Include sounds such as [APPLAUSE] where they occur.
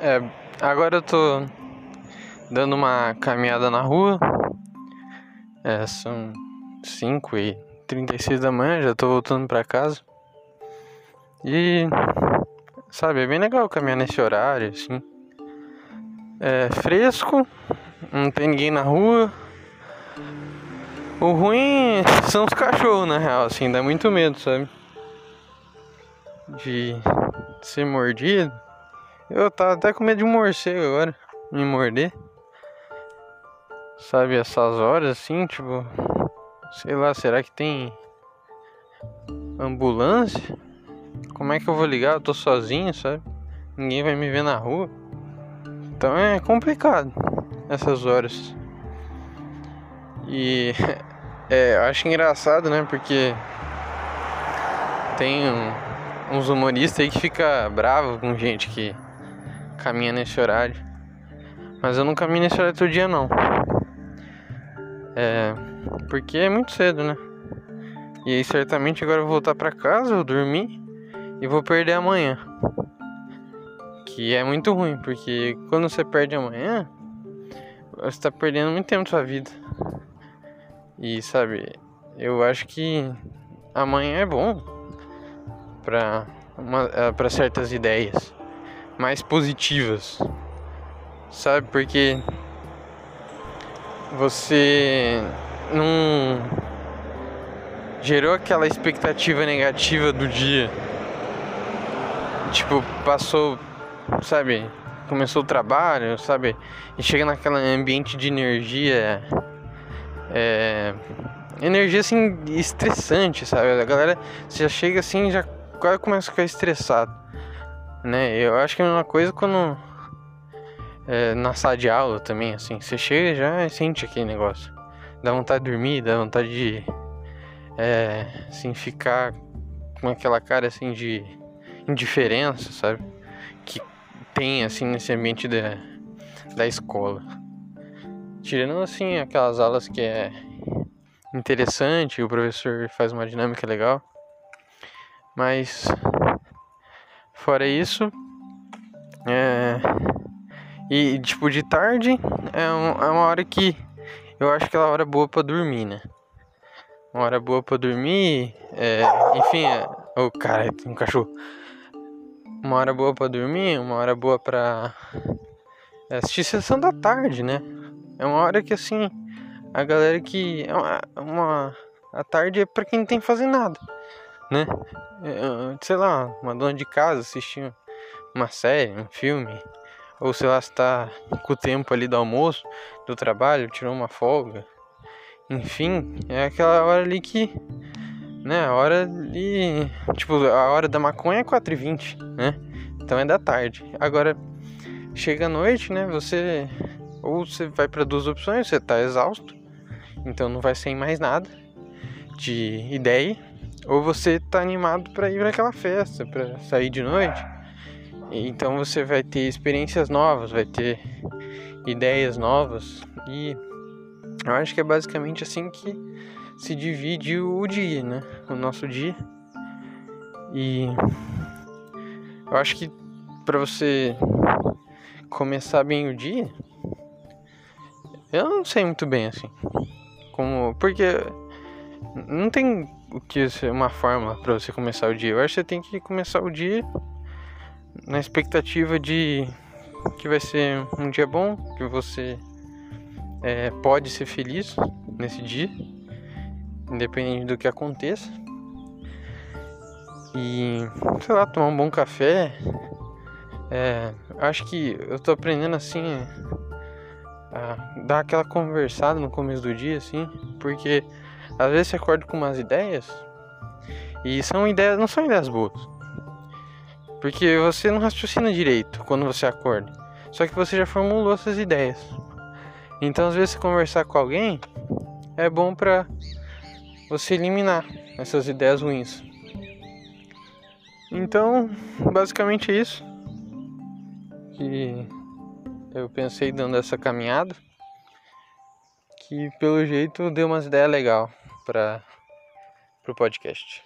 É, agora eu tô dando uma caminhada na rua. É, são 5 e 36 da manhã, já tô voltando pra casa. E sabe, é bem legal caminhar nesse horário, assim. É fresco, não tem ninguém na rua. O ruim são os cachorros, na real, assim, dá muito medo, sabe? De ser mordido. Eu tava até com medo de um morcego agora, me morder. Sabe, essas horas assim, tipo. Sei lá, será que tem ambulância? Como é que eu vou ligar? Eu tô sozinho, sabe? Ninguém vai me ver na rua. Então é complicado essas horas. E [LAUGHS] é, eu acho engraçado, né? Porque tem um, uns humoristas aí que fica bravo com gente que caminha nesse horário. Mas eu não caminho nesse horário todo dia não. É. Porque é muito cedo, né? E aí certamente agora eu vou voltar pra casa, vou dormir e vou perder amanhã. Que é muito ruim, porque quando você perde amanhã, você tá perdendo muito tempo da sua vida. E sabe, eu acho que amanhã é bom para para certas ideias mais positivas. Sabe? Porque você não gerou aquela expectativa negativa do dia. Tipo, passou, sabe? Começou o trabalho, sabe? E chega naquele ambiente de energia. É, energia assim estressante, sabe? A galera já chega assim já quase começa a ficar estressado né? Eu acho que é a mesma coisa quando é, na sala de aula também, assim, você chega já sente aquele negócio, dá vontade de dormir, dá vontade de, é, assim, ficar com aquela cara assim de indiferença, sabe? Que tem assim nesse ambiente da, da escola. Tirando assim aquelas aulas que é interessante, o professor faz uma dinâmica legal. Mas Fora isso, é... e tipo de tarde é, um, é uma hora que eu acho que é uma hora boa para dormir, né? Uma hora boa para dormir, é... enfim, é... oh cara, tem um cachorro. Uma hora boa para dormir, uma hora boa para assistir sessão da tarde, né? É uma hora que assim a galera que é uma, uma a tarde é para quem não tem que fazer nada né? É, sei lá, uma dona de casa assistindo uma série, um filme, ou sei lá, se tá com o tempo ali do almoço, do trabalho, tirou uma folga. Enfim, é aquela hora ali que, né, a hora ali, tipo, a hora da maconha é 4h20, né? Então é da tarde. Agora, chega a noite, né, você, ou você vai para duas opções, você tá exausto, então não vai sem mais nada de ideia, ou você tá animado para ir para aquela festa, para sair de noite. Então você vai ter experiências novas, vai ter ideias novas e eu acho que é basicamente assim que se divide o dia, né? O nosso dia. E eu acho que para você começar bem o dia, eu não sei muito bem assim. Como porque não tem o que é uma forma para você começar o dia. Eu acho que você tem que começar o dia na expectativa de que vai ser um dia bom, que você é, pode ser feliz nesse dia, independente do que aconteça. E sei lá, tomar um bom café. É, acho que eu tô aprendendo assim a dar aquela conversada no começo do dia, assim, porque às vezes você acorda com umas ideias e são ideias, não são ideias boas. Porque você não raciocina direito quando você acorda. Só que você já formulou essas ideias. Então, às vezes, você conversar com alguém é bom pra você eliminar essas ideias ruins. Então, basicamente é isso que eu pensei dando essa caminhada. Que pelo jeito deu umas ideias legais para o podcast.